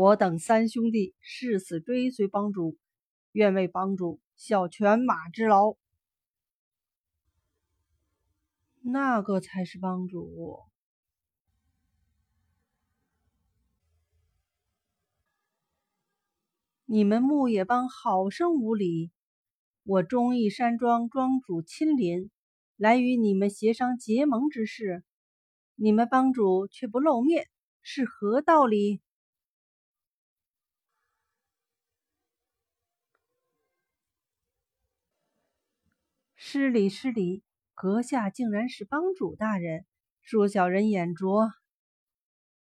我等三兄弟誓死追随帮主，愿为帮主效犬马之劳。那个才是帮主。你们牧野帮好生无礼！我忠义山庄庄主亲临，来与你们协商结盟之事，你们帮主却不露面，是何道理？失礼失礼，阁下竟然是帮主大人，恕小人眼拙，